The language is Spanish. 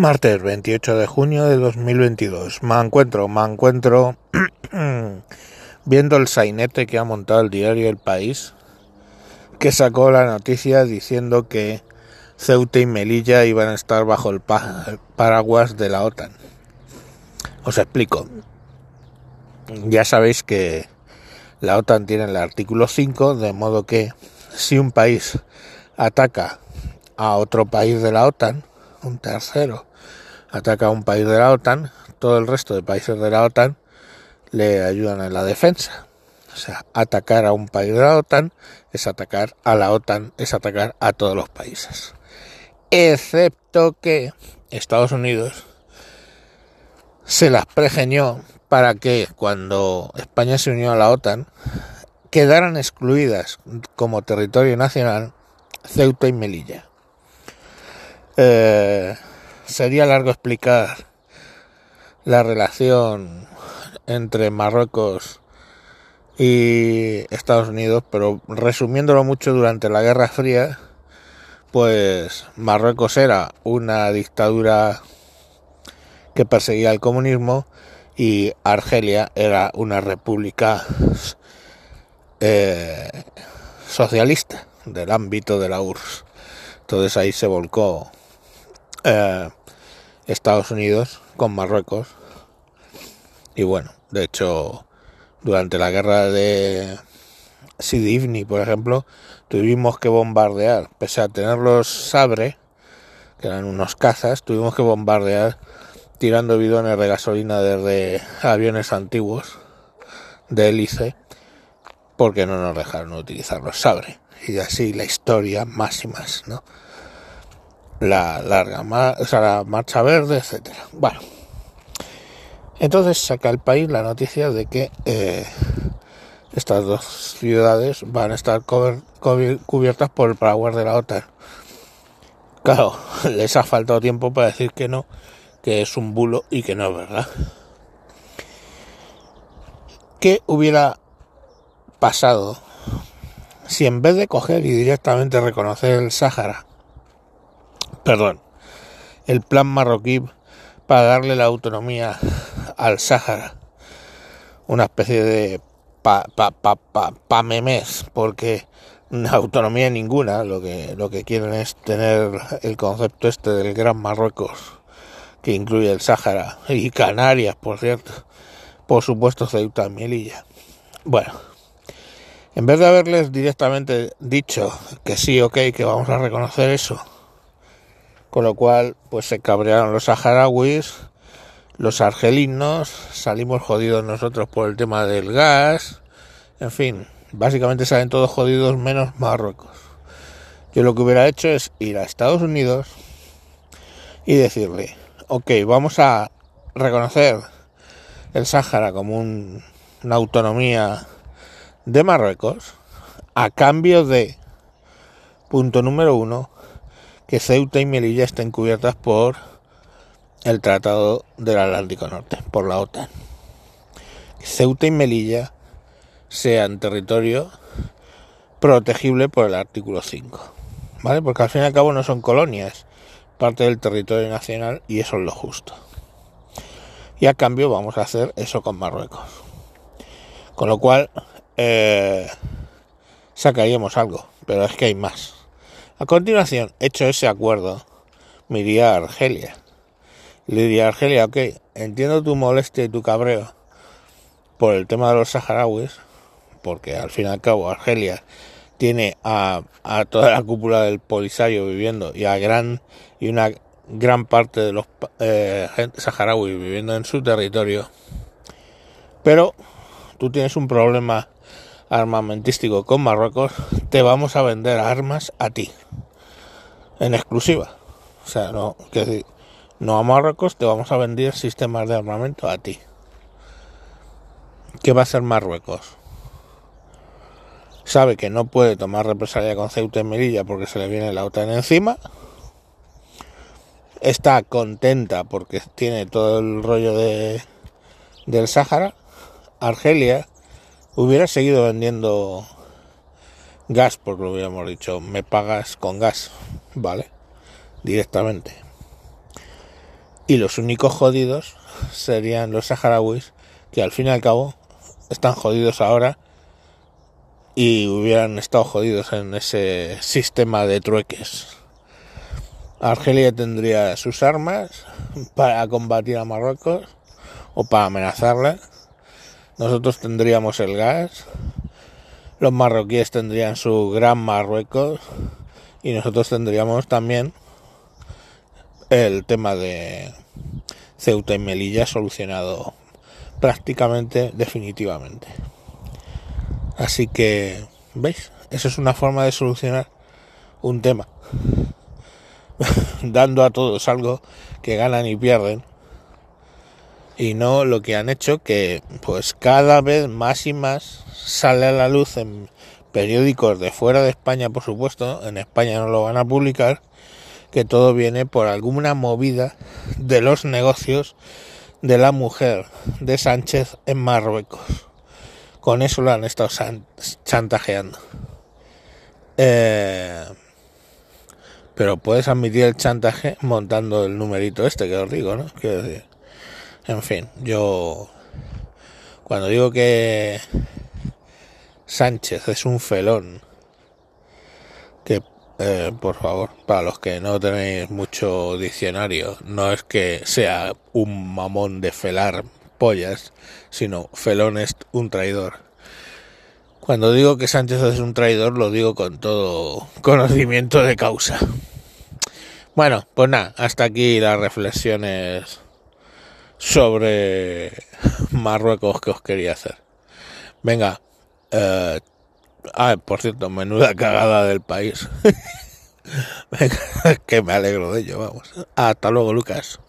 Martes 28 de junio de 2022. Me encuentro, me encuentro viendo el sainete que ha montado el diario El País, que sacó la noticia diciendo que Ceuta y Melilla iban a estar bajo el paraguas de la OTAN. Os explico. Ya sabéis que la OTAN tiene el artículo 5, de modo que si un país ataca a otro país de la OTAN, un tercero ataca a un país de la OTAN, todo el resto de países de la OTAN le ayudan en la defensa. O sea, atacar a un país de la OTAN es atacar a la OTAN, es atacar a todos los países. Excepto que Estados Unidos se las pregeñó para que cuando España se unió a la OTAN quedaran excluidas como territorio nacional Ceuta y Melilla. Eh, sería largo explicar la relación entre Marruecos y Estados Unidos, pero resumiéndolo mucho durante la Guerra Fría, pues Marruecos era una dictadura que perseguía el comunismo y Argelia era una república eh, socialista del ámbito de la URSS. Entonces ahí se volcó eh, Estados Unidos con Marruecos. Y bueno, de hecho, durante la guerra de Sidifni, por ejemplo, tuvimos que bombardear, pese a tener los Sabre, que eran unos cazas, tuvimos que bombardear tirando bidones de gasolina desde aviones antiguos de hélice, porque no nos dejaron utilizar los Sabre. Y así la historia más y más, ¿no? La larga, o sea, la marcha verde, etcétera. Bueno, entonces saca el país la noticia de que eh, estas dos ciudades van a estar cubiertas por el paraguas de la OTAN. Claro, les ha faltado tiempo para decir que no, que es un bulo y que no es verdad. ¿Qué hubiera pasado si en vez de coger y directamente reconocer el Sáhara perdón, el plan marroquí para darle la autonomía al Sáhara, una especie de pa, pa, pa, pa, memes, porque autonomía ninguna, lo que, lo que quieren es tener el concepto este del Gran Marruecos, que incluye el Sáhara y Canarias, por cierto, por supuesto Ceuta y Melilla. Bueno, en vez de haberles directamente dicho que sí, ok, que vamos a reconocer eso, con lo cual pues se cabrearon los saharauis, los argelinos, salimos jodidos nosotros por el tema del gas, en fin, básicamente salen todos jodidos menos Marruecos. Yo lo que hubiera hecho es ir a Estados Unidos y decirle, ok, vamos a reconocer el Sáhara como una autonomía de Marruecos a cambio de, punto número uno, que Ceuta y Melilla estén cubiertas por el Tratado del Atlántico Norte, por la OTAN. Ceuta y Melilla sean territorio protegible por el artículo 5, ¿vale? Porque al fin y al cabo no son colonias, parte del territorio nacional y eso es lo justo. Y a cambio vamos a hacer eso con Marruecos. Con lo cual eh, sacaríamos algo, pero es que hay más. A continuación, hecho ese acuerdo, me iría a Argelia. Le diría a Argelia, ok, entiendo tu molestia y tu cabreo por el tema de los saharauis, porque al fin y al cabo Argelia tiene a, toda la cúpula del Polisario viviendo y a gran y una gran parte de los eh, saharauis viviendo en su territorio. Pero tú tienes un problema armamentístico con Marruecos, te vamos a vender armas a ti, en exclusiva. O sea, no, que no a Marruecos, te vamos a vender sistemas de armamento a ti. ¿Qué va a hacer Marruecos? Sabe que no puede tomar represalia con Ceuta y Melilla porque se le viene la OTAN encima. Está contenta porque tiene todo el rollo de del Sáhara. Argelia hubiera seguido vendiendo gas, porque lo hubiéramos dicho, me pagas con gas, ¿vale? Directamente. Y los únicos jodidos serían los saharauis, que al fin y al cabo están jodidos ahora y hubieran estado jodidos en ese sistema de trueques. Argelia tendría sus armas para combatir a Marruecos o para amenazarla. Nosotros tendríamos el gas. Los marroquíes tendrían su gran Marruecos y nosotros tendríamos también el tema de Ceuta y Melilla solucionado prácticamente definitivamente. Así que, ¿veis? Eso es una forma de solucionar un tema. Dando a todos algo que ganan y pierden. Y no lo que han hecho que pues cada vez más y más sale a la luz en periódicos de fuera de España, por supuesto, en España no lo van a publicar, que todo viene por alguna movida de los negocios de la mujer de Sánchez en Marruecos. Con eso lo han estado chantajeando. Eh, pero puedes admitir el chantaje montando el numerito este que os digo, ¿no? Quiero decir. En fin, yo cuando digo que Sánchez es un felón, que eh, por favor, para los que no tenéis mucho diccionario, no es que sea un mamón de felar pollas, sino felón es un traidor. Cuando digo que Sánchez es un traidor, lo digo con todo conocimiento de causa. Bueno, pues nada, hasta aquí las reflexiones sobre Marruecos que os quería hacer. Venga, eh, Ah, por cierto, menuda cagada del país. que me alegro de ello, vamos. Hasta luego, Lucas.